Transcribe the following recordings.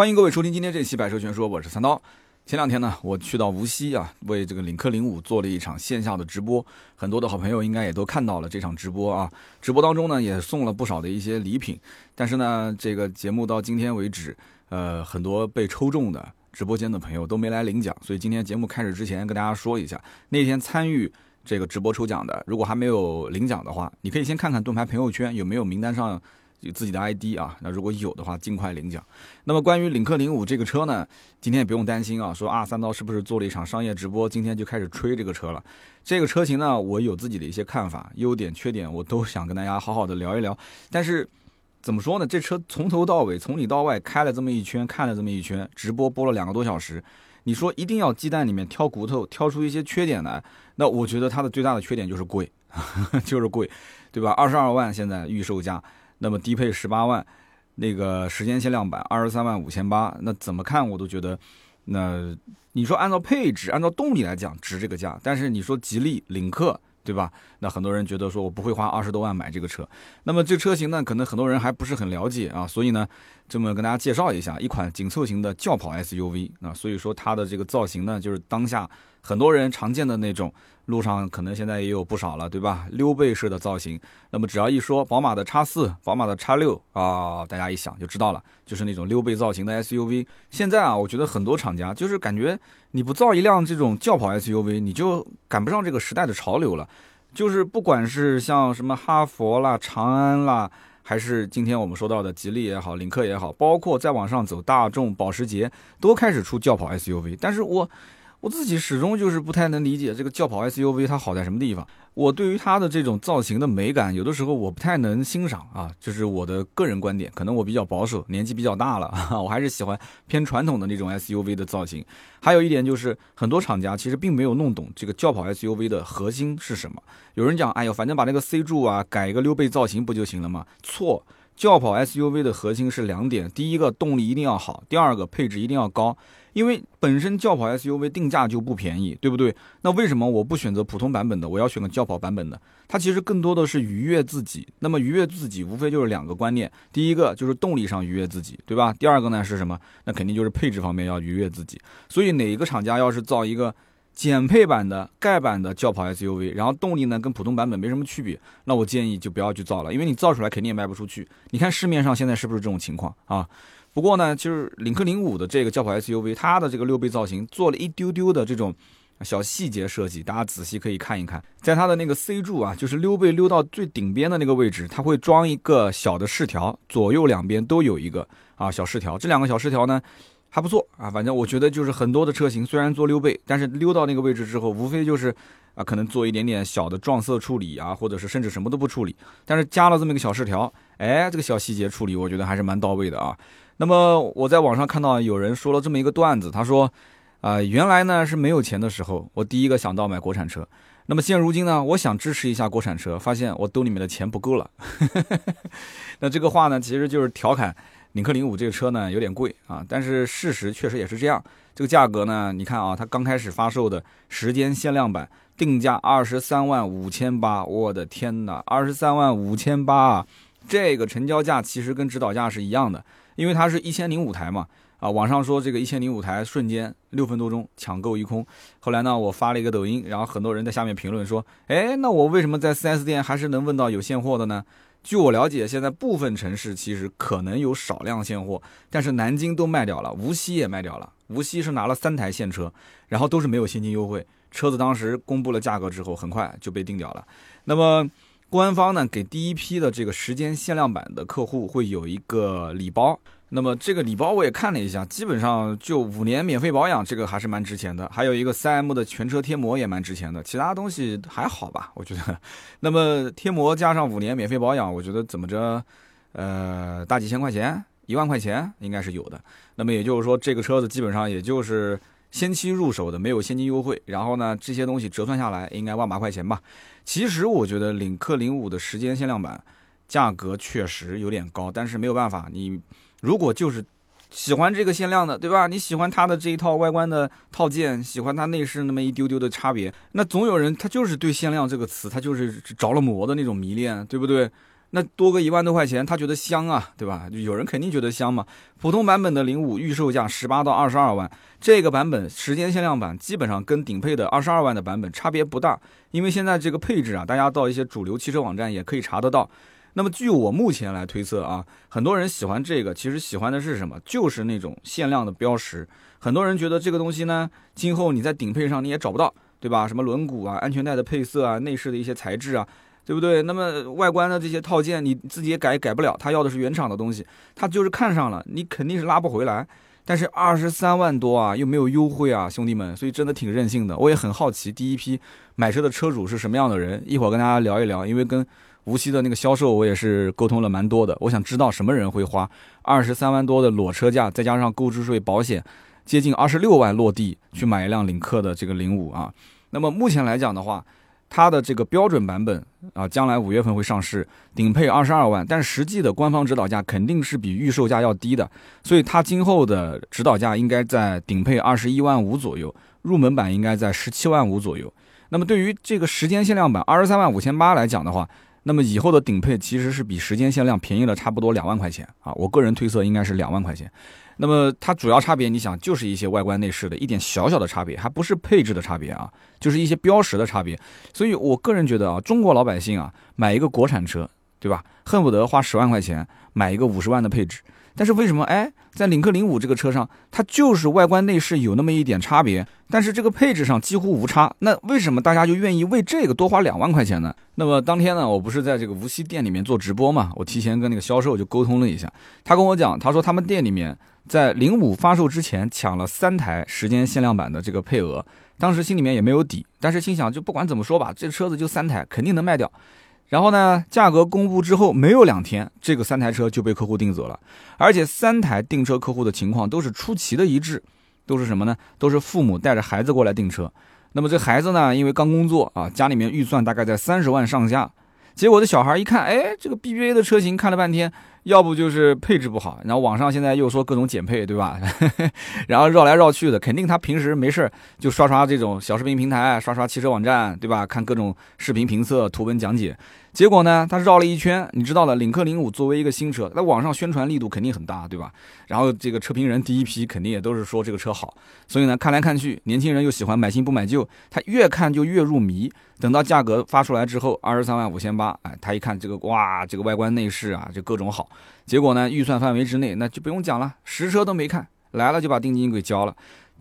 欢迎各位收听今天这期《百车全说》，我是三刀。前两天呢，我去到无锡啊，为这个领克零五做了一场线下的直播，很多的好朋友应该也都看到了这场直播啊。直播当中呢，也送了不少的一些礼品，但是呢，这个节目到今天为止，呃，很多被抽中的直播间的朋友都没来领奖，所以今天节目开始之前跟大家说一下，那天参与这个直播抽奖的，如果还没有领奖的话，你可以先看看盾牌朋友圈有没有名单上。有自己的 ID 啊，那如果有的话，尽快领奖。那么关于领克零五这个车呢，今天也不用担心啊，说啊三刀是不是做了一场商业直播，今天就开始吹这个车了。这个车型呢，我有自己的一些看法，优点缺点我都想跟大家好好的聊一聊。但是怎么说呢，这车从头到尾，从里到外开了这么一圈，看了这么一圈，直播播了两个多小时，你说一定要鸡蛋里面挑骨头，挑出一些缺点来，那我觉得它的最大的缺点就是贵，就是贵，对吧？二十二万现在预售价。那么低配十八万，那个时间限量版二十三万五千八，那怎么看我都觉得，那你说按照配置、按照动力来讲值这个价，但是你说吉利领克，对吧？那很多人觉得说我不会花二十多万买这个车，那么这车型呢，可能很多人还不是很了解啊，所以呢，这么跟大家介绍一下，一款紧凑型的轿跑 SUV 啊，所以说它的这个造型呢，就是当下很多人常见的那种。路上可能现在也有不少了，对吧？溜背式的造型，那么只要一说宝马的叉四、宝马的叉六啊，大家一想就知道了，就是那种溜背造型的 SUV。现在啊，我觉得很多厂家就是感觉你不造一辆这种轿跑 SUV，你就赶不上这个时代的潮流了。就是不管是像什么哈佛啦、长安啦，还是今天我们说到的吉利也好、领克也好，包括再往上走，大众、保时捷都开始出轿跑 SUV，但是我。我自己始终就是不太能理解这个轿跑 SUV 它好在什么地方。我对于它的这种造型的美感，有的时候我不太能欣赏啊，就是我的个人观点。可能我比较保守，年纪比较大了，我还是喜欢偏传统的那种 SUV 的造型。还有一点就是，很多厂家其实并没有弄懂这个轿跑 SUV 的核心是什么。有人讲，哎呦，反正把那个 C 柱啊改一个溜背造型不就行了吗？错，轿跑 SUV 的核心是两点：第一个动力一定要好，第二个配置一定要高。因为本身轿跑 SUV 定价就不便宜，对不对？那为什么我不选择普通版本的，我要选个轿跑版本的？它其实更多的是愉悦自己。那么愉悦自己，无非就是两个观念：第一个就是动力上愉悦自己，对吧？第二个呢是什么？那肯定就是配置方面要愉悦自己。所以哪一个厂家要是造一个减配版的盖版的轿跑 SUV，然后动力呢跟普通版本没什么区别，那我建议就不要去造了，因为你造出来肯定也卖不出去。你看市面上现在是不是这种情况啊？不过呢，就是领克零五的这个轿跑 SUV，它的这个溜背造型做了一丢丢的这种小细节设计，大家仔细可以看一看，在它的那个 C 柱啊，就是溜背溜到最顶边的那个位置，它会装一个小的饰条，左右两边都有一个啊小饰条。这两个小饰条呢还不错啊，反正我觉得就是很多的车型虽然做溜背，但是溜到那个位置之后，无非就是啊可能做一点点小的撞色处理啊，或者是甚至什么都不处理，但是加了这么一个小饰条，哎，这个小细节处理我觉得还是蛮到位的啊。那么我在网上看到有人说了这么一个段子，他说，啊，原来呢是没有钱的时候，我第一个想到买国产车。那么现如今呢，我想支持一下国产车，发现我兜里面的钱不够了。那这个话呢，其实就是调侃领克零五这个车呢有点贵啊，但是事实确实也是这样。这个价格呢，你看啊，它刚开始发售的时间限量版定价二十三万五千八，我的天哪，二十三万五千八啊！这个成交价其实跟指导价是一样的。因为它是一千零五台嘛，啊，网上说这个一千零五台瞬间六分多钟抢购一空。后来呢，我发了一个抖音，然后很多人在下面评论说，哎，那我为什么在 4S 店还是能问到有现货的呢？据我了解，现在部分城市其实可能有少量现货，但是南京都卖掉了，无锡也卖掉了。无锡是拿了三台现车，然后都是没有现金优惠，车子当时公布了价格之后，很快就被定掉了。那么。官方呢给第一批的这个时间限量版的客户会有一个礼包，那么这个礼包我也看了一下，基本上就五年免费保养，这个还是蛮值钱的。还有一个三 M 的全车贴膜也蛮值钱的，其他东西还好吧，我觉得。那么贴膜加上五年免费保养，我觉得怎么着，呃，大几千块钱，一万块钱应该是有的。那么也就是说，这个车子基本上也就是先期入手的，没有现金优惠，然后呢，这些东西折算下来应该万把块钱吧。其实我觉得领克零五的时间限量版价格确实有点高，但是没有办法，你如果就是喜欢这个限量的，对吧？你喜欢它的这一套外观的套件，喜欢它内饰那么一丢丢的差别，那总有人他就是对限量这个词他就是着了魔的那种迷恋，对不对？那多个一万多块钱，他觉得香啊，对吧？有人肯定觉得香嘛。普通版本的零五预售价十八到二十二万，这个版本时间限量版基本上跟顶配的二十二万的版本差别不大，因为现在这个配置啊，大家到一些主流汽车网站也可以查得到。那么据我目前来推测啊，很多人喜欢这个，其实喜欢的是什么？就是那种限量的标识。很多人觉得这个东西呢，今后你在顶配上你也找不到，对吧？什么轮毂啊、安全带的配色啊、内饰的一些材质啊。对不对？那么外观的这些套件你自己也改改不了，他要的是原厂的东西，他就是看上了，你肯定是拉不回来。但是二十三万多啊，又没有优惠啊，兄弟们，所以真的挺任性的。我也很好奇，第一批买车的车主是什么样的人，一会儿跟大家聊一聊。因为跟无锡的那个销售，我也是沟通了蛮多的，我想知道什么人会花二十三万多的裸车价，再加上购置税、保险，接近二十六万落地去买一辆领克的这个零五啊。那么目前来讲的话。它的这个标准版本啊，将来五月份会上市，顶配二十二万，但实际的官方指导价肯定是比预售价要低的，所以它今后的指导价应该在顶配二十一万五左右，入门版应该在十七万五左右。那么对于这个时间限量版二十三万五千八来讲的话，那么以后的顶配其实是比时间限量便宜了差不多两万块钱啊，我个人推测应该是两万块钱。那么它主要差别，你想就是一些外观内饰的一点小小的差别，还不是配置的差别啊，就是一些标识的差别。所以我个人觉得啊，中国老百姓啊，买一个国产车，对吧？恨不得花十万块钱买一个五十万的配置。但是为什么哎，在领克零五这个车上，它就是外观内饰有那么一点差别，但是这个配置上几乎无差。那为什么大家就愿意为这个多花两万块钱呢？那么当天呢，我不是在这个无锡店里面做直播嘛，我提前跟那个销售就沟通了一下，他跟我讲，他说他们店里面。在零五发售之前抢了三台时间限量版的这个配额，当时心里面也没有底，但是心想就不管怎么说吧，这车子就三台，肯定能卖掉。然后呢，价格公布之后没有两天，这个三台车就被客户订走了，而且三台订车客户的情况都是出奇的一致，都是什么呢？都是父母带着孩子过来订车。那么这孩子呢，因为刚工作啊，家里面预算大概在三十万上下，结果这小孩一看，哎，这个 BBA 的车型看了半天。要不就是配置不好，然后网上现在又说各种减配，对吧？然后绕来绕去的，肯定他平时没事就刷刷这种小视频平台，刷刷汽车网站，对吧？看各种视频评测、图文讲解。结果呢，他绕了一圈，你知道的，领克零五作为一个新车，在网上宣传力度肯定很大，对吧？然后这个车评人第一批肯定也都是说这个车好，所以呢，看来看去，年轻人又喜欢买新不买旧，他越看就越入迷。等到价格发出来之后，二十三万五千八，哎，他一看这个，哇，这个外观内饰啊，就各种好。结果呢，预算范围之内，那就不用讲了，实车都没看，来了就把定金给交了。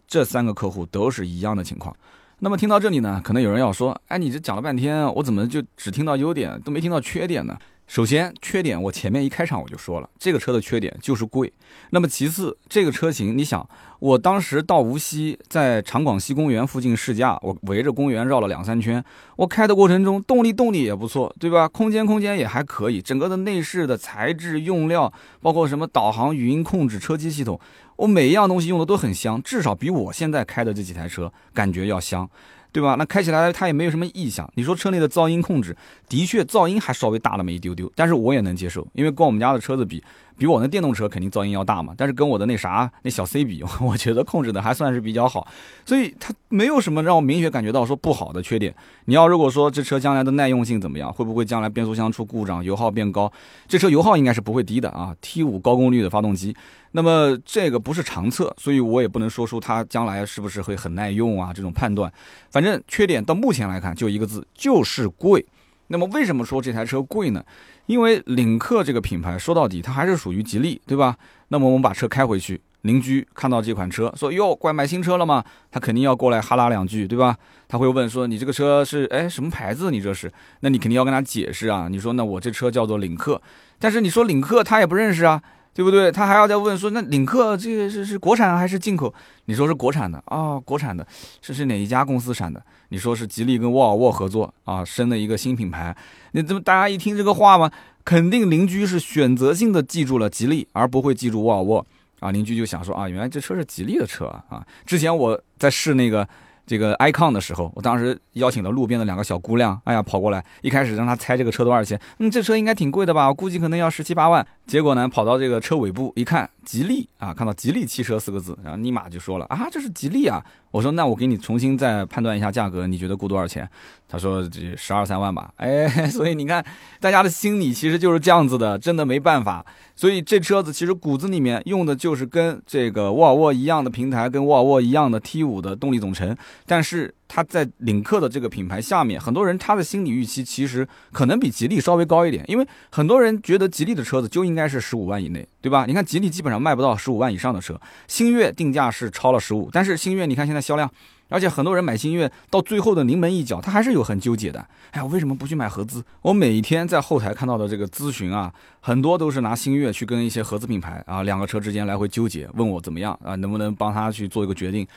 这三个客户都是一样的情况。那么听到这里呢，可能有人要说，哎，你这讲了半天，我怎么就只听到优点，都没听到缺点呢？首先，缺点我前面一开场我就说了，这个车的缺点就是贵。那么其次，这个车型，你想，我当时到无锡，在长广西公园附近试驾，我围着公园绕了两三圈，我开的过程中，动力动力也不错，对吧？空间空间也还可以，整个的内饰的材质、用料，包括什么导航、语音控制、车机系统，我每一样东西用的都很香，至少比我现在开的这几台车感觉要香。对吧？那开起来它也没有什么异响。你说车内的噪音控制，的确噪音还稍微大那么一丢丢，但是我也能接受，因为跟我们家的车子比。比我那电动车肯定噪音要大嘛，但是跟我的那啥那小 C 比，我觉得控制的还算是比较好，所以它没有什么让我明显感觉到说不好的缺点。你要如果说这车将来的耐用性怎么样，会不会将来变速箱出故障、油耗变高？这车油耗应该是不会低的啊，T5 高功率的发动机。那么这个不是长测，所以我也不能说出它将来是不是会很耐用啊这种判断。反正缺点到目前来看就一个字，就是贵。那么为什么说这台车贵呢？因为领克这个品牌说到底它还是属于吉利，对吧？那么我们把车开回去，邻居看到这款车说：“哟，怪，买新车了吗？”他肯定要过来哈拉两句，对吧？他会问说：“你这个车是哎什么牌子？你这是？”那你肯定要跟他解释啊。你说：“那我这车叫做领克。”但是你说领克他也不认识啊。对不对？他还要再问说，那领克这个是是国产还是进口？你说是国产的啊，国产的，这是哪一家公司产的？你说是吉利跟沃尔沃合作啊，生的一个新品牌。你怎么大家一听这个话嘛，肯定邻居是选择性的记住了吉利，而不会记住沃尔沃啊。邻居就想说啊，原来这车是吉利的车啊。之前我在试那个。这个 icon 的时候，我当时邀请了路边的两个小姑娘，哎呀，跑过来，一开始让她猜这个车多少钱，嗯，这车应该挺贵的吧，我估计可能要十七八万。结果呢，跑到这个车尾部一看，吉利啊，看到吉利汽车四个字，然后立马就说了啊，这是吉利啊。我说那我给你重新再判断一下价格，你觉得估多少钱？他说这十二三万吧。哎，所以你看大家的心理其实就是这样子的，真的没办法。所以这车子其实骨子里面用的就是跟这个沃尔沃一样的平台，跟沃尔沃一样的 T5 的动力总成，但是它在领克的这个品牌下面，很多人他的心理预期其实可能比吉利稍微高一点，因为很多人觉得吉利的车子就应该是十五万以内，对吧？你看吉利基本上卖不到十五万以上的车，星越定价是超了十五，但是星越你看现在销量。而且很多人买星越到最后的临门一脚，他还是有很纠结的。哎呀，为什么不去买合资？我每一天在后台看到的这个咨询啊，很多都是拿星越去跟一些合资品牌啊，两个车之间来回纠结，问我怎么样啊，能不能帮他去做一个决定。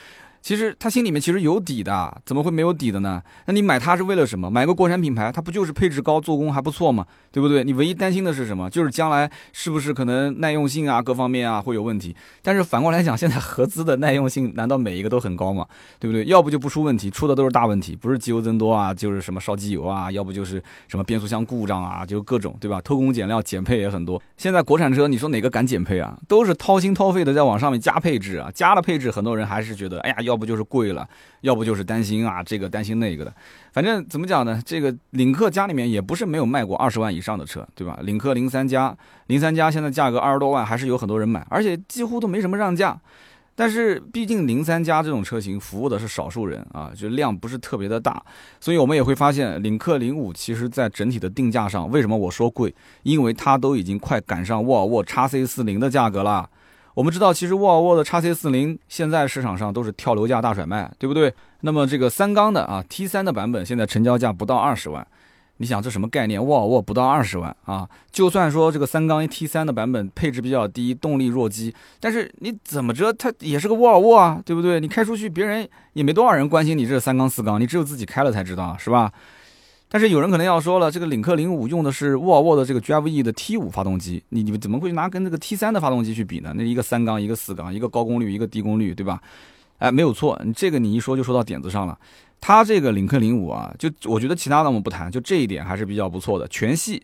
其实他心里面其实有底的，怎么会没有底的呢？那你买它是为了什么？买个国产品牌，它不就是配置高、做工还不错吗？对不对？你唯一担心的是什么？就是将来是不是可能耐用性啊、各方面啊会有问题？但是反过来讲，现在合资的耐用性难道每一个都很高吗？对不对？要不就不出问题，出的都是大问题，不是机油增多啊，就是什么烧机油啊，要不就是什么变速箱故障啊，就各种，对吧？偷工减料、减配也很多。现在国产车，你说哪个敢减配啊？都是掏心掏肺的在往上面加配置啊，加了配置，很多人还是觉得，哎呀，要不就是贵了。要不就是担心啊，这个担心那个的，反正怎么讲呢？这个领克家里面也不是没有卖过二十万以上的车，对吧？领克零三加，零三加现在价格二十多万，还是有很多人买，而且几乎都没什么让价。但是毕竟零三加这种车型服务的是少数人啊，就量不是特别的大，所以我们也会发现领克零五其实在整体的定价上，为什么我说贵？因为它都已经快赶上沃尔沃 x C 四零的价格了。我们知道，其实沃尔沃的 x C 四零现在市场上都是跳楼价大甩卖，对不对？那么这个三缸的啊 T 三的版本，现在成交价不到二十万。你想这什么概念？沃尔沃不到二十万啊！就算说这个三缸 T 三的版本配置比较低，动力弱鸡，但是你怎么着，它也是个沃尔沃啊，对不对？你开出去，别人也没多少人关心你这三缸四缸，你只有自己开了才知道，是吧？但是有人可能要说了，这个领克零五用的是沃尔沃的这个 GFE 的 T 五发动机，你你们怎么会拿跟这个 T 三的发动机去比呢？那一个三缸，一个四缸，一个高功率，一个低功率，对吧？哎，没有错，你这个你一说就说到点子上了。它这个领克零五啊，就我觉得其他的我们不谈，就这一点还是比较不错的。全系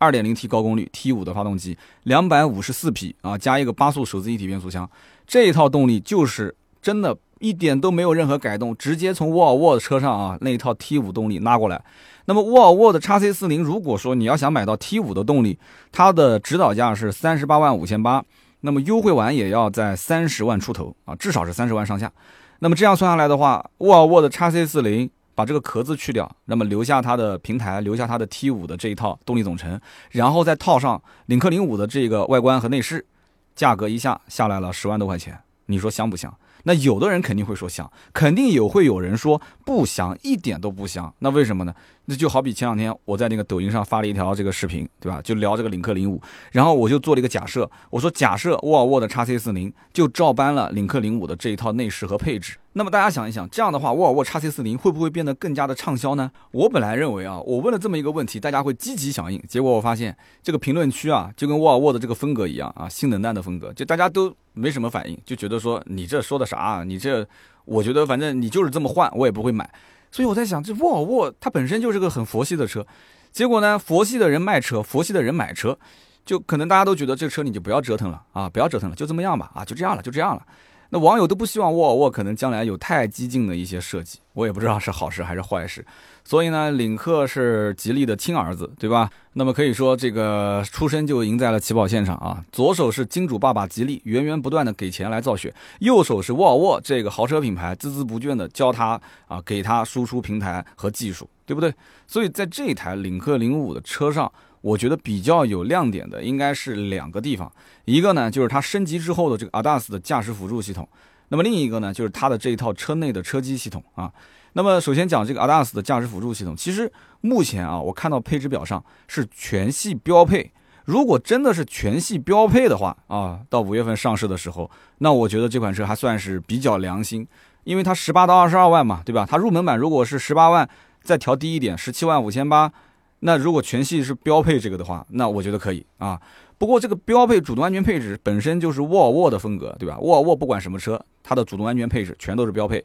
2.0T 高功率 T 五的发动机，两百五十四匹啊，加一个八速手自一体变速箱，这一套动力就是真的。一点都没有任何改动，直接从沃尔沃的车上啊那一套 T 五动力拉过来。那么沃尔沃的 x C 四零，如果说你要想买到 T 五的动力，它的指导价是三十八万五千八，那么优惠完也要在三十万出头啊，至少是三十万上下。那么这样算下来的话，沃尔沃的 x C 四零把这个壳子去掉，那么留下它的平台，留下它的 T 五的这一套动力总成，然后再套上领克零五的这个外观和内饰，价格一下下来了十万多块钱，你说香不香？那有的人肯定会说香，肯定有会有人说不香，一点都不香。那为什么呢？那就好比前两天我在那个抖音上发了一条这个视频，对吧？就聊这个领克零五，然后我就做了一个假设，我说假设沃尔沃的 x C 四零就照搬了领克零五的这一套内饰和配置。那么大家想一想，这样的话，沃尔沃 x C 四零会不会变得更加的畅销呢？我本来认为啊，我问了这么一个问题，大家会积极响应。结果我发现这个评论区啊，就跟沃尔沃的这个风格一样啊，性冷淡的风格，就大家都没什么反应，就觉得说你这说的啥？啊你这，我觉得反正你就是这么换，我也不会买。所以我在想，这沃尔沃它本身就是个很佛系的车，结果呢，佛系的人卖车，佛系的人买车，就可能大家都觉得这车你就不要折腾了啊，不要折腾了，就这么样吧，啊，就这样了，就这样了。那网友都不希望沃尔沃可能将来有太激进的一些设计，我也不知道是好事还是坏事。所以呢，领克是吉利的亲儿子，对吧？那么可以说这个出生就赢在了起跑线上啊。左手是金主爸爸吉利，源源不断的给钱来造血；右手是沃尔沃这个豪车品牌，孜孜不倦的教他啊，给他输出平台和技术，对不对？所以在这台领克零五的车上。我觉得比较有亮点的应该是两个地方，一个呢就是它升级之后的这个 ADAS 的驾驶辅助系统，那么另一个呢就是它的这一套车内的车机系统啊。那么首先讲这个 ADAS 的驾驶辅助系统，其实目前啊我看到配置表上是全系标配。如果真的是全系标配的话啊，到五月份上市的时候，那我觉得这款车还算是比较良心，因为它十八到二十二万嘛，对吧？它入门版如果是十八万，再调低一点，十七万五千八。那如果全系是标配这个的话，那我觉得可以啊。不过这个标配主动安全配置本身就是沃尔沃的风格，对吧？沃尔沃不管什么车，它的主动安全配置全都是标配。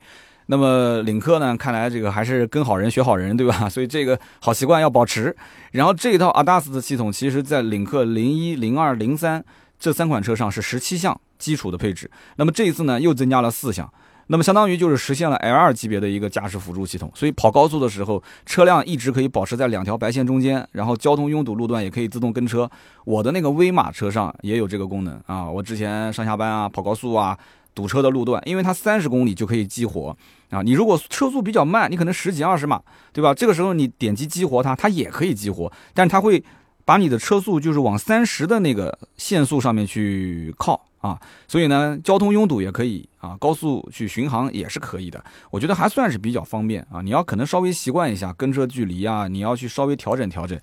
那么领克呢？看来这个还是跟好人学好人，对吧？所以这个好习惯要保持。然后这一套 ADAS 的系统，其实在领克零一、零二、零三这三款车上是十七项基础的配置，那么这一次呢又增加了四项。那么相当于就是实现了 L2 级别的一个驾驶辅助系统，所以跑高速的时候，车辆一直可以保持在两条白线中间，然后交通拥堵路段也可以自动跟车。我的那个威马车上也有这个功能啊，我之前上下班啊、跑高速啊、堵车的路段，因为它三十公里就可以激活啊。你如果车速比较慢，你可能十几二十码，对吧？这个时候你点击激活它，它也可以激活，但是它会把你的车速就是往三十的那个限速上面去靠。啊，所以呢，交通拥堵也可以啊，高速去巡航也是可以的。我觉得还算是比较方便啊。你要可能稍微习惯一下跟车距离啊，你要去稍微调整调整。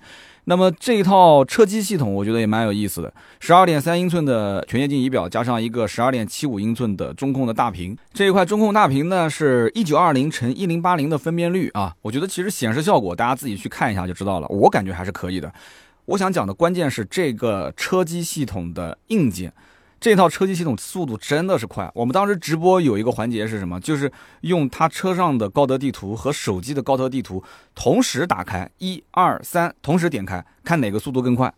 那么这一套车机系统，我觉得也蛮有意思的。十二点三英寸的全液晶仪表，加上一个十二点七五英寸的中控的大屏。这一块中控大屏呢，是一九二零乘一零八零的分辨率啊。我觉得其实显示效果，大家自己去看一下就知道了。我感觉还是可以的。我想讲的关键是这个车机系统的硬件。这套车机系统速度真的是快。我们当时直播有一个环节是什么？就是用它车上的高德地图和手机的高德地图同时打开，一二三，同时点开，看哪个速度更快。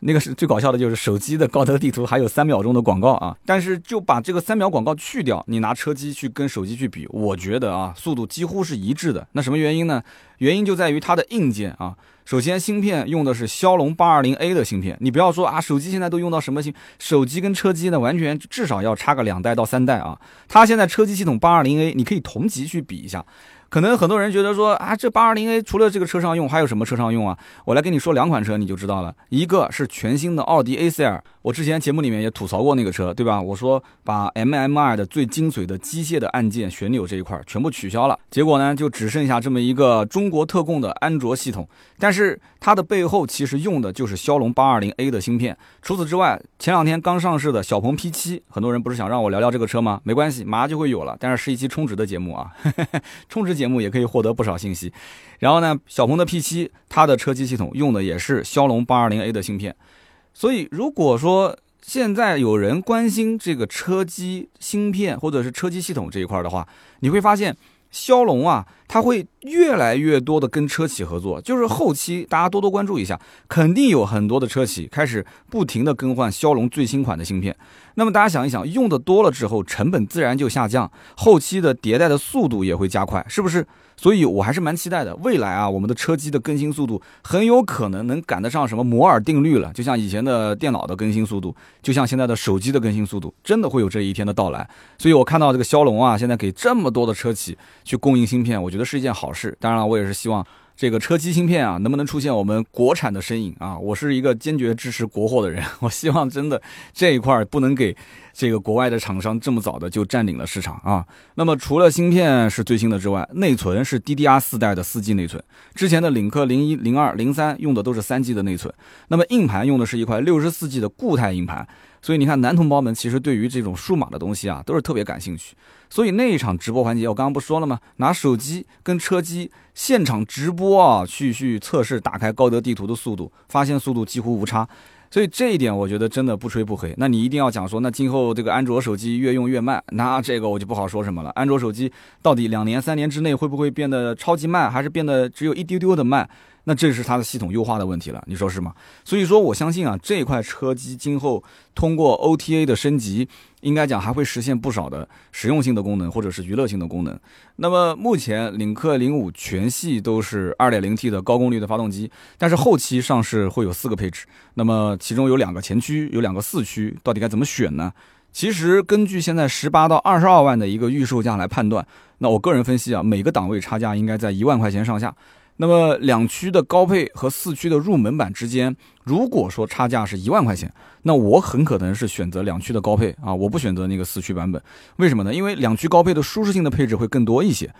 那个是最搞笑的，就是手机的高德地图还有三秒钟的广告啊，但是就把这个三秒广告去掉，你拿车机去跟手机去比，我觉得啊，速度几乎是一致的。那什么原因呢？原因就在于它的硬件啊。首先，芯片用的是骁龙八二零 A 的芯片。你不要说啊，手机现在都用到什么芯？手机跟车机呢，完全至少要差个两代到三代啊。它现在车机系统八二零 A，你可以同级去比一下。可能很多人觉得说啊，这八二零 A 除了这个车上用，还有什么车上用啊？我来跟你说两款车，你就知道了。一个是全新的奥迪 A 四 L，我之前节目里面也吐槽过那个车，对吧？我说把 MMI 的最精髓的机械的按键、旋钮这一块全部取消了，结果呢，就只剩下这么一个中国特供的安卓系统。但是它的背后其实用的就是骁龙八二零 A 的芯片。除此之外，前两天刚上市的小鹏 P7，很多人不是想让我聊聊这个车吗？没关系，马上就会有了。但是是一期充值的节目啊，充值。节目也可以获得不少信息，然后呢，小鹏的 P7 它的车机系统用的也是骁龙八二零 A 的芯片，所以如果说现在有人关心这个车机芯片或者是车机系统这一块的话，你会发现骁龙啊，它会越来越多的跟车企合作，就是后期大家多多关注一下，肯定有很多的车企开始不停的更换骁龙最新款的芯片。那么大家想一想，用的多了之后，成本自然就下降，后期的迭代的速度也会加快，是不是？所以我还是蛮期待的。未来啊，我们的车机的更新速度很有可能能赶得上什么摩尔定律了，就像以前的电脑的更新速度，就像现在的手机的更新速度，真的会有这一天的到来。所以我看到这个骁龙啊，现在给这么多的车企去供应芯片，我觉得是一件好事。当然了，我也是希望。这个车机芯片啊，能不能出现我们国产的身影啊？我是一个坚决支持国货的人，我希望真的这一块不能给这个国外的厂商这么早的就占领了市场啊。那么除了芯片是最新的之外，内存是 DDR 四代的四 G 内存，之前的领克零一、零二、零三用的都是三 G 的内存。那么硬盘用的是一块六十四 G 的固态硬盘。所以你看，男同胞们其实对于这种数码的东西啊，都是特别感兴趣。所以那一场直播环节，我刚刚不说了吗？拿手机跟车机现场直播啊，去去测试打开高德地图的速度，发现速度几乎无差。所以这一点我觉得真的不吹不黑。那你一定要讲说，那今后这个安卓手机越用越慢，那这个我就不好说什么了。安卓手机到底两年三年之内会不会变得超级慢，还是变得只有一丢丢的慢？那这是它的系统优化的问题了，你说是吗？所以说我相信啊，这块车机今后通过 OTA 的升级，应该讲还会实现不少的实用性的功能或者是娱乐性的功能。那么目前领克零五全系都是 2.0T 的高功率的发动机，但是后期上市会有四个配置，那么其中有两个前驱，有两个四驱，到底该怎么选呢？其实根据现在十八到二十二万的一个预售价来判断，那我个人分析啊，每个档位差价应该在一万块钱上下。那么两驱的高配和四驱的入门版之间，如果说差价是一万块钱，那我很可能是选择两驱的高配啊，我不选择那个四驱版本。为什么呢？因为两驱高配的舒适性的配置会更多一些。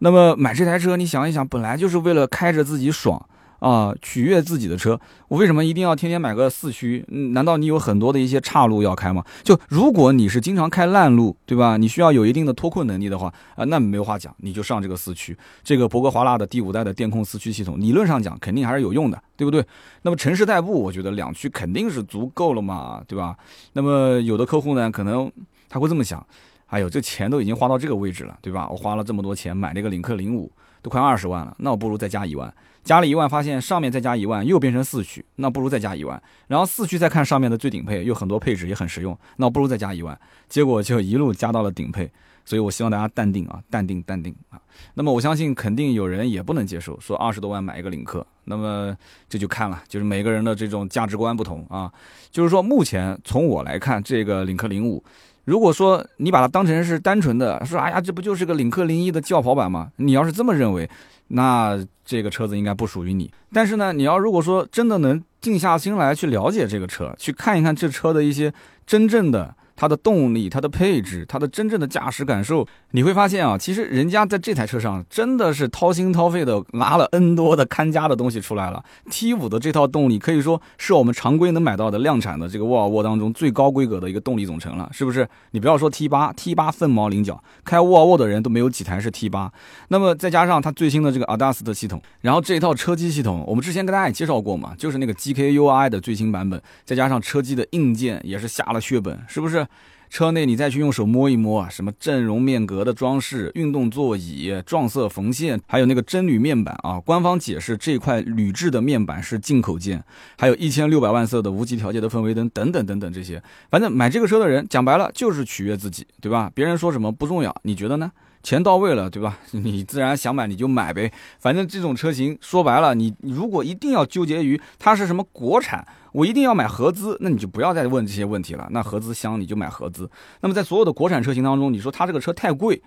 那么买这台车，你想一想，本来就是为了开着自己爽。啊，取悦自己的车，我为什么一定要天天买个四驱？难道你有很多的一些岔路要开吗？就如果你是经常开烂路，对吧？你需要有一定的脱困能力的话，啊，那没有话讲，你就上这个四驱，这个博格华纳的第五代的电控四驱系统，理论上讲肯定还是有用的，对不对？那么城市代步，我觉得两驱肯定是足够了嘛，对吧？那么有的客户呢，可能他会这么想。哎呦，这钱都已经花到这个位置了，对吧？我花了这么多钱买那个领克零五，都快二十万了，那我不如再加一万。加了一万，发现上面再加一万又变成四驱，那不如再加一万。然后四驱再看上面的最顶配，又很多配置也很实用，那不如再加一万。结果就一路加到了顶配。所以我希望大家淡定啊，淡定淡定啊。那么我相信肯定有人也不能接受，说二十多万买一个领克。那么这就看了，就是每个人的这种价值观不同啊。就是说目前从我来看，这个领克零五。如果说你把它当成是单纯的说，哎呀，这不就是个领克零一的轿跑版吗？你要是这么认为，那这个车子应该不属于你。但是呢，你要如果说真的能静下心来去了解这个车，去看一看这车的一些真正的。它的动力、它的配置、它的真正的驾驶感受，你会发现啊，其实人家在这台车上真的是掏心掏肺的拿了 N 多的看家的东西出来了。T5 的这套动力可以说是我们常规能买到的量产的这个沃尔沃当中最高规格的一个动力总成了，是不是？你不要说 T8，T8 凤毛麟角，开沃尔沃的人都没有几台是 T8。那么再加上它最新的这个 ADAS 的系统，然后这一套车机系统，我们之前跟大家也介绍过嘛，就是那个 GKUI 的最新版本，再加上车机的硬件也是下了血本，是不是？车内你再去用手摸一摸啊，什么阵容面格的装饰、运动座椅、撞色缝线，还有那个真铝面板啊。官方解释这块铝制的面板是进口件，还有一千六百万色的无极调节的氛围灯等等等等这些。反正买这个车的人讲白了就是取悦自己，对吧？别人说什么不重要，你觉得呢？钱到位了，对吧？你自然想买你就买呗。反正这种车型说白了，你如果一定要纠结于它是什么国产。我一定要买合资，那你就不要再问这些问题了。那合资香你就买合资。那么在所有的国产车型当中，你说它这个车太贵，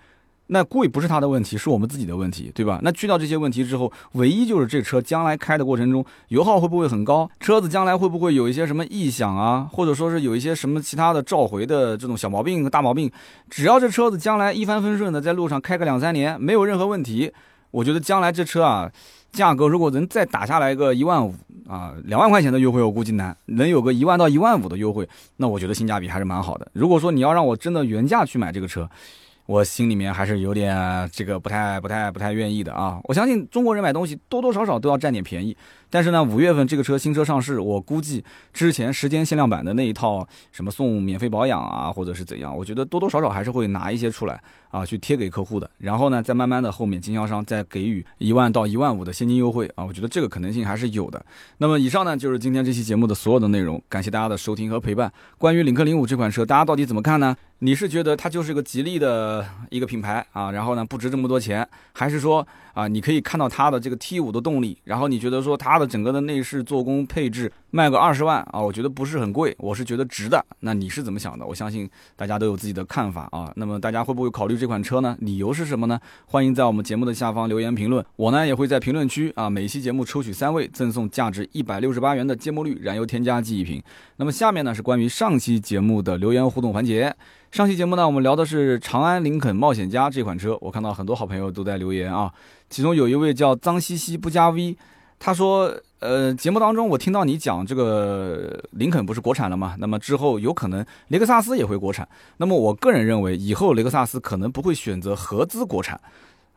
那贵不是它的问题，是我们自己的问题，对吧？那去掉这些问题之后，唯一就是这车将来开的过程中油耗会不会很高？车子将来会不会有一些什么异响啊？或者说是有一些什么其他的召回的这种小毛病和大毛病？只要这车子将来一帆风顺的在路上开个两三年，没有任何问题，我觉得将来这车啊。价格如果能再打下来个一万五啊，两万块钱的优惠，我估计难，能有个一万到一万五的优惠，那我觉得性价比还是蛮好的。如果说你要让我真的原价去买这个车，我心里面还是有点这个不太不太不太愿意的啊。我相信中国人买东西多多少少都要占点便宜。但是呢，五月份这个车新车上市，我估计之前时间限量版的那一套什么送免费保养啊，或者是怎样，我觉得多多少少还是会拿一些出来啊，去贴给客户的。然后呢，再慢慢的后面经销商再给予一万到一万五的现金优惠啊，我觉得这个可能性还是有的。那么以上呢就是今天这期节目的所有的内容，感谢大家的收听和陪伴。关于领克零五这款车，大家到底怎么看呢？你是觉得它就是一个吉利的一个品牌啊，然后呢不值这么多钱，还是说？啊，你可以看到它的这个 T 五的动力，然后你觉得说它的整个的内饰做工配置卖个二十万啊，我觉得不是很贵，我是觉得值的。那你是怎么想的？我相信大家都有自己的看法啊。那么大家会不会考虑这款车呢？理由是什么呢？欢迎在我们节目的下方留言评论，我呢也会在评论区啊每期节目抽取三位赠送价值一百六十八元的芥末绿燃油添加剂一瓶。那么下面呢是关于上期节目的留言互动环节。上期节目呢我们聊的是长安林肯冒险家这款车，我看到很多好朋友都在留言啊。其中有一位叫脏兮兮不加 V，他说：“呃，节目当中我听到你讲这个林肯不是国产了吗？那么之后有可能雷克萨斯也会国产。那么我个人认为，以后雷克萨斯可能不会选择合资国产，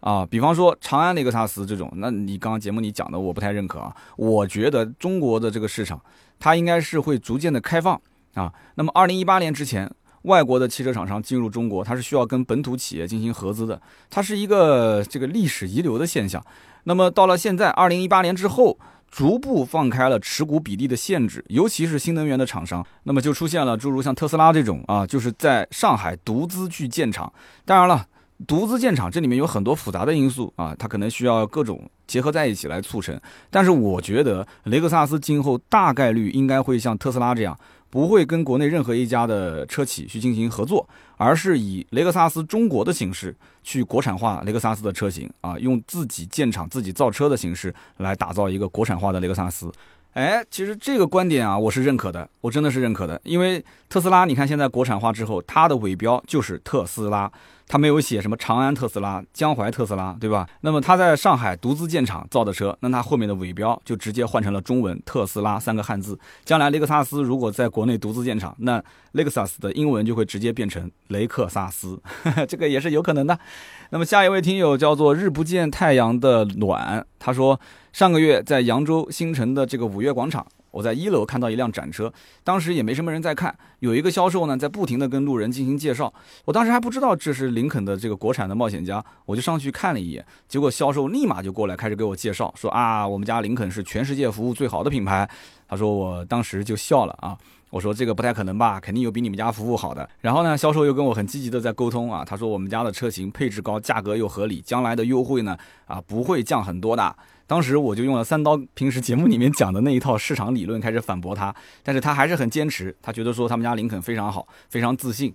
啊，比方说长安雷克萨斯这种。那你刚刚节目里讲的，我不太认可啊。我觉得中国的这个市场，它应该是会逐渐的开放啊。那么二零一八年之前。”外国的汽车厂商进入中国，它是需要跟本土企业进行合资的，它是一个这个历史遗留的现象。那么到了现在，二零一八年之后，逐步放开了持股比例的限制，尤其是新能源的厂商，那么就出现了诸如像特斯拉这种啊，就是在上海独资去建厂。当然了，独资建厂这里面有很多复杂的因素啊，它可能需要各种结合在一起来促成。但是我觉得雷克萨斯今后大概率应该会像特斯拉这样。不会跟国内任何一家的车企去进行合作，而是以雷克萨斯中国的形式去国产化雷克萨斯的车型啊，用自己建厂、自己造车的形式来打造一个国产化的雷克萨斯。哎，其实这个观点啊，我是认可的，我真的是认可的，因为特斯拉，你看现在国产化之后，它的尾标就是特斯拉。他没有写什么长安特斯拉、江淮特斯拉，对吧？那么他在上海独资建厂造的车，那他后面的尾标就直接换成了中文“特斯拉”三个汉字。将来雷克萨斯如果在国内独资建厂，那雷克萨斯的英文就会直接变成雷克萨斯，这个也是有可能的。那么下一位听友叫做日不见太阳的暖，他说上个月在扬州新城的这个五月广场。我在一楼看到一辆展车，当时也没什么人在看，有一个销售呢在不停的跟路人进行介绍。我当时还不知道这是林肯的这个国产的冒险家，我就上去看了一眼，结果销售立马就过来开始给我介绍，说啊，我们家林肯是全世界服务最好的品牌。他说我当时就笑了啊。我说这个不太可能吧，肯定有比你们家服务好的。然后呢，销售又跟我很积极的在沟通啊，他说我们家的车型配置高，价格又合理，将来的优惠呢啊不会降很多的。当时我就用了三刀平时节目里面讲的那一套市场理论开始反驳他，但是他还是很坚持，他觉得说他们家林肯非常好，非常自信。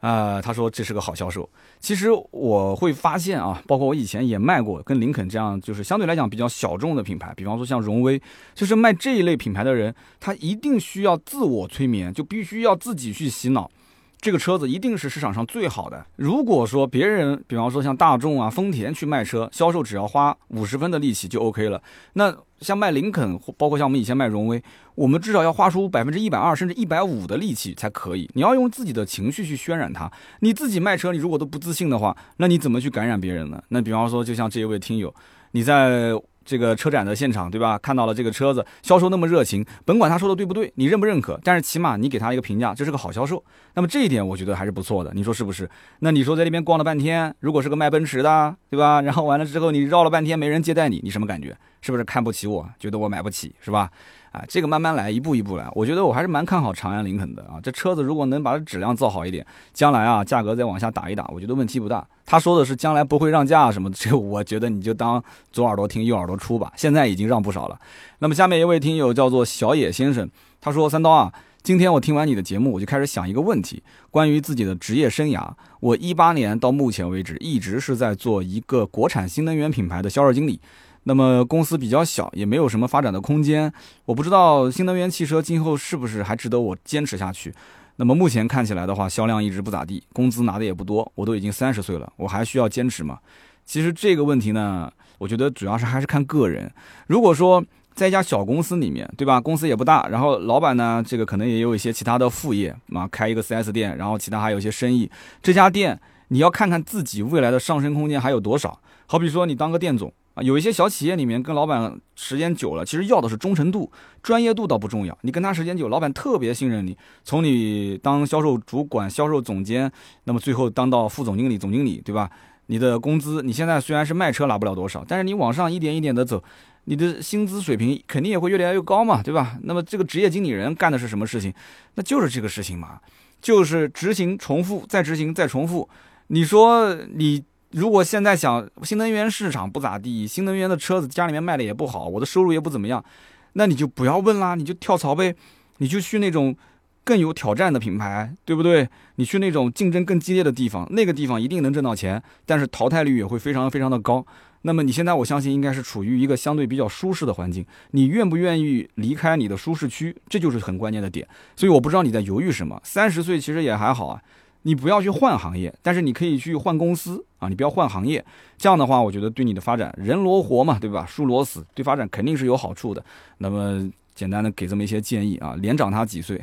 啊，他说这是个好销售。其实我会发现啊，包括我以前也卖过跟林肯这样，就是相对来讲比较小众的品牌，比方说像荣威，就是卖这一类品牌的人，他一定需要自我催眠，就必须要自己去洗脑。这个车子一定是市场上最好的。如果说别人，比方说像大众啊、丰田去卖车，销售只要花五十分的力气就 OK 了。那像卖林肯，包括像我们以前卖荣威，我们至少要花出百分之一百二甚至一百五的力气才可以。你要用自己的情绪去渲染它。你自己卖车，你如果都不自信的话，那你怎么去感染别人呢？那比方说，就像这一位听友，你在。这个车展的现场，对吧？看到了这个车子，销售那么热情，甭管他说的对不对，你认不认可？但是起码你给他一个评价，这是个好销售。那么这一点我觉得还是不错的，你说是不是？那你说在那边逛了半天，如果是个卖奔驰的，对吧？然后完了之后你绕了半天没人接待你，你什么感觉？是不是看不起我？觉得我买不起，是吧？啊，这个慢慢来，一步一步来。我觉得我还是蛮看好长安林肯的啊。这车子如果能把质量造好一点，将来啊价格再往下打一打，我觉得问题不大。他说的是将来不会让价什么，这我觉得你就当左耳朵听右耳朵出吧。现在已经让不少了。那么下面一位听友叫做小野先生，他说：“三刀啊，今天我听完你的节目，我就开始想一个问题，关于自己的职业生涯。我一八年到目前为止一直是在做一个国产新能源品牌的销售经理。”那么公司比较小，也没有什么发展的空间。我不知道新能源汽车今后是不是还值得我坚持下去。那么目前看起来的话，销量一直不咋地，工资拿的也不多。我都已经三十岁了，我还需要坚持吗？其实这个问题呢，我觉得主要是还是看个人。如果说在一家小公司里面，对吧？公司也不大，然后老板呢，这个可能也有一些其他的副业啊，开一个 4S 店，然后其他还有一些生意。这家店你要看看自己未来的上升空间还有多少。好比说你当个店总。啊，有一些小企业里面跟老板时间久了，其实要的是忠诚度，专业度倒不重要。你跟他时间久，老板特别信任你。从你当销售主管、销售总监，那么最后当到副总经理、总经理，对吧？你的工资，你现在虽然是卖车拿不了多少，但是你往上一点一点的走，你的薪资水平肯定也会越来越高嘛，对吧？那么这个职业经理人干的是什么事情？那就是这个事情嘛，就是执行、重复、再执行、再重复。你说你。如果现在想新能源市场不咋地，新能源的车子家里面卖的也不好，我的收入也不怎么样，那你就不要问啦，你就跳槽呗，你就去那种更有挑战的品牌，对不对？你去那种竞争更激烈的地方，那个地方一定能挣到钱，但是淘汰率也会非常非常的高。那么你现在我相信应该是处于一个相对比较舒适的环境，你愿不愿意离开你的舒适区，这就是很关键的点。所以我不知道你在犹豫什么，三十岁其实也还好啊。你不要去换行业，但是你可以去换公司啊！你不要换行业，这样的话，我觉得对你的发展，人罗活嘛，对吧？树罗死，对发展肯定是有好处的。那么简单的给这么一些建议啊，连长他几岁，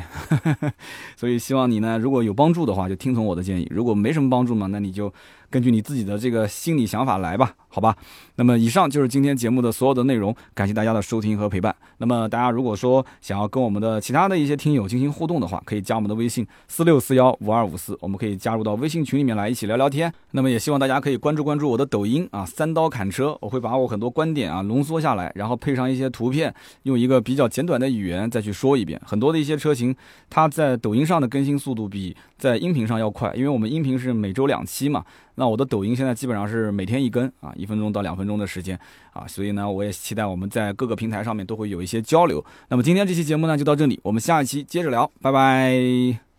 所以希望你呢，如果有帮助的话，就听从我的建议；如果没什么帮助嘛，那你就。根据你自己的这个心理想法来吧，好吧。那么以上就是今天节目的所有的内容，感谢大家的收听和陪伴。那么大家如果说想要跟我们的其他的一些听友进行互动的话，可以加我们的微信四六四幺五二五四，我们可以加入到微信群里面来一起聊聊天。那么也希望大家可以关注关注我的抖音啊，三刀砍车，我会把我很多观点啊浓缩下来，然后配上一些图片，用一个比较简短的语言再去说一遍。很多的一些车型，它在抖音上的更新速度比在音频上要快，因为我们音频是每周两期嘛。那我的抖音现在基本上是每天一更啊，一分钟到两分钟的时间啊，所以呢，我也期待我们在各个平台上面都会有一些交流。那么今天这期节目呢就到这里，我们下一期接着聊，拜拜。